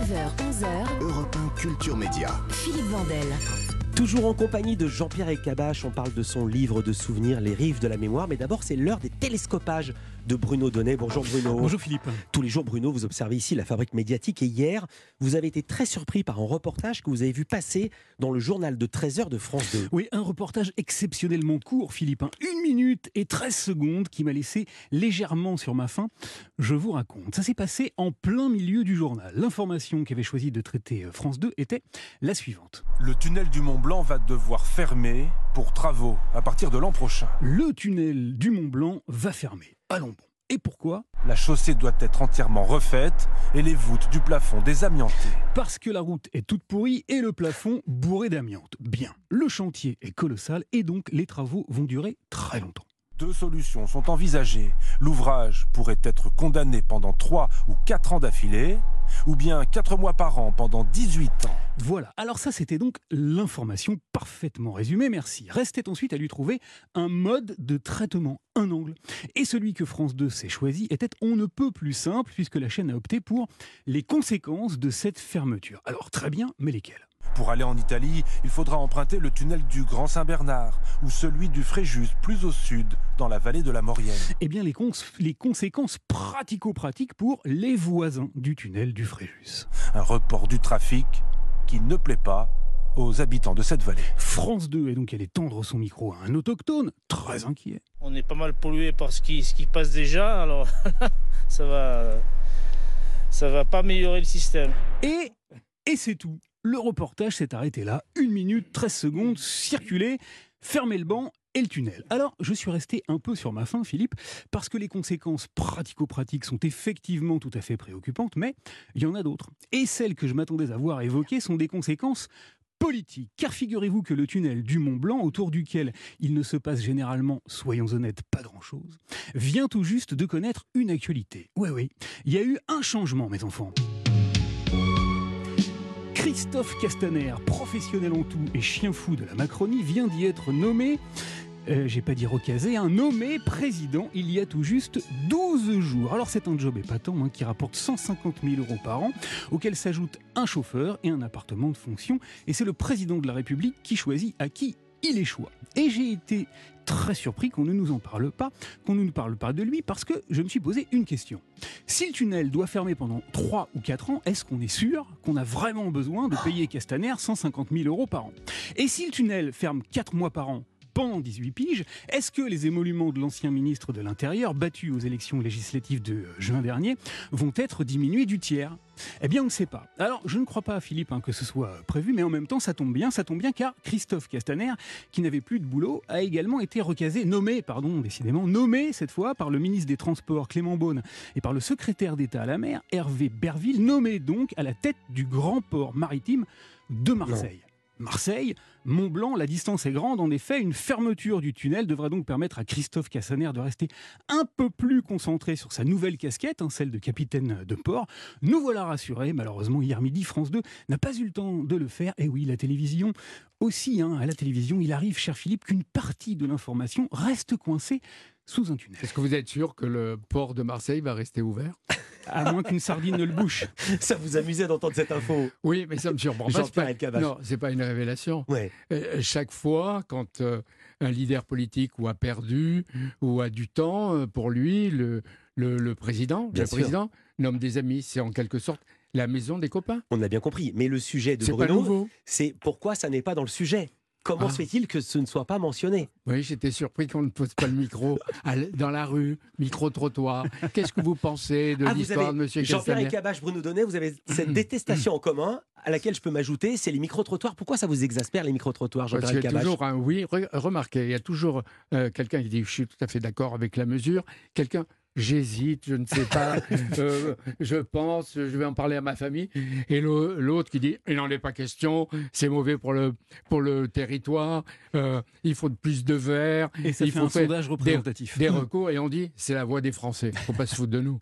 9h, 11h, Europe 1 Culture Média. Philippe Vandel. Toujours en compagnie de Jean-Pierre Elkabach, on parle de son livre de souvenirs, Les rives de la mémoire. Mais d'abord, c'est l'heure des télescopages de Bruno Donnet. Bonjour Bruno. Bonjour Philippe. Tous les jours, Bruno, vous observez ici la fabrique médiatique. Et hier, vous avez été très surpris par un reportage que vous avez vu passer dans le journal de 13h de France 2. Oui, un reportage exceptionnellement court, Philippe. hein. Une minute et 13 secondes qui m'a laissé légèrement sur ma faim. Je vous raconte. Ça s'est passé en plein milieu du journal. L'information qu'avait choisi de traiter euh, France 2 était la suivante. Le tunnel du Mont Blanc va devoir fermer pour travaux à partir de l'an prochain. Le tunnel du Mont Blanc va fermer. Et pourquoi? La chaussée doit être entièrement refaite et les voûtes du plafond désamiantées. Parce que la route est toute pourrie et le plafond bourré d'amiante. Bien. Le chantier est colossal et donc les travaux vont durer très longtemps. Deux solutions sont envisagées. L'ouvrage pourrait être condamné pendant 3 ou 4 ans d'affilée, ou bien 4 mois par an pendant 18 ans. Voilà, alors ça c'était donc l'information parfaitement résumée, merci. Restait ensuite à lui trouver un mode de traitement, un angle. Et celui que France 2 s'est choisi était on ne peut plus simple puisque la chaîne a opté pour les conséquences de cette fermeture. Alors très bien, mais lesquelles? Pour aller en Italie, il faudra emprunter le tunnel du Grand Saint-Bernard ou celui du Fréjus plus au sud, dans la vallée de la Maurienne. Eh bien les, cons- les conséquences pratico-pratiques pour les voisins du tunnel du Fréjus. Un report du trafic qui ne plaît pas aux habitants de cette vallée. France 2 est donc allé tendre son micro à un autochtone, très inquiet. On est pas mal pollué par ce qui, ce qui passe déjà, alors ça va, ça va pas améliorer le système. Et, et c'est tout. Le reportage s'est arrêté là. Une minute, 13 secondes, circuler, fermer le banc et le tunnel. Alors, je suis resté un peu sur ma faim, Philippe, parce que les conséquences pratico-pratiques sont effectivement tout à fait préoccupantes, mais il y en a d'autres. Et celles que je m'attendais à voir évoquées sont des conséquences politiques. Car figurez-vous que le tunnel du Mont Blanc, autour duquel il ne se passe généralement, soyons honnêtes, pas grand-chose, vient tout juste de connaître une actualité. Oui, oui, il y a eu un changement, mes enfants. Christophe Castaner, professionnel en tout et chien fou de la Macronie, vient d'y être nommé, euh, j'ai pas dit recasé, un nommé président il y a tout juste 12 jours. Alors c'est un job épatant hein, qui rapporte 150 000 euros par an, auquel s'ajoute un chauffeur et un appartement de fonction. Et c'est le président de la République qui choisit à qui il échoue. Et j'ai été très surpris qu'on ne nous en parle pas, qu'on ne nous parle pas de lui, parce que je me suis posé une question. Si le tunnel doit fermer pendant 3 ou 4 ans, est-ce qu'on est sûr qu'on a vraiment besoin de payer Castaner 150 000 euros par an? Et si le tunnel ferme 4 mois par an pendant 18 piges, est-ce que les émoluments de l'ancien ministre de l'Intérieur, battus aux élections législatives de euh, juin dernier, vont être diminués du tiers? Eh bien, on ne sait pas. Alors, je ne crois pas, Philippe, hein, que ce soit prévu, mais en même temps, ça tombe bien, ça tombe bien, car Christophe Castaner, qui n'avait plus de boulot, a également été recasé, nommé, pardon, décidément, nommé cette fois par le ministre des Transports Clément Beaune et par le secrétaire d'État à la mer, Hervé Berville, nommé donc à la tête du grand port maritime de Marseille. Marseille, Mont-Blanc, la distance est grande. En effet, une fermeture du tunnel devrait donc permettre à Christophe Cassaner de rester un peu plus concentré sur sa nouvelle casquette, hein, celle de capitaine de port. Nous voilà rassurés. Malheureusement, hier midi, France 2 n'a pas eu le temps de le faire. Et oui, la télévision aussi. hein, à la télévision, il arrive, cher Philippe, qu'une partie de l'information reste coincée sous un tunnel. Est-ce que vous êtes sûr que le port de Marseille va rester ouvert? À moins qu'une sardine ne le bouche. Ça vous amusait d'entendre cette info Oui, mais ça me surprend pas. C'est pas-. Non, c'est pas une révélation. Ouais. Euh, chaque fois, quand euh, un leader politique ou a perdu ou a du temps, euh, pour lui, le, le, le président, Bien le sûr. président nomme des amis. C'est en quelque sorte la maison des copains. On a bien compris. Mais le sujet de Bruno, c'est pourquoi ça n'est pas dans le sujet? Comment Ah. se fait-il que ce ne soit pas mentionné? Oui, j'étais surpris qu'on ne pose pas le micro dans la rue, micro-trottoir. Qu'est-ce que vous pensez de Ah, l'histoire de M. Jean-Pierre Castaner? Elkabbach, Bruno Donnet, vous avez cette détestation en commun à laquelle je peux m'ajouter, c'est les micro-trottoirs. Pourquoi ça vous exaspère les micro-trottoirs, Parce Jean-Pierre qu'il y a toujours un oui. Re- Remarquez, il y a toujours euh, quelqu'un qui dit je suis tout à fait d'accord avec la mesure. Quelqu'un j'hésite, je ne sais pas, euh, je pense, je vais en parler à ma famille. Et l'au- l'autre qui dit il n'en est pas question, c'est mauvais pour le pour le territoire, euh, il faut plus de verre, Et ça il fait faut un faire sondage représentatif. des recours. Et on dit c'est la voix des Français. Faut pas se foutre de nous.